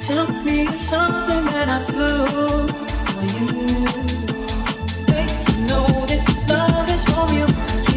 Tell me something that I do for you. Make you know this love is for you.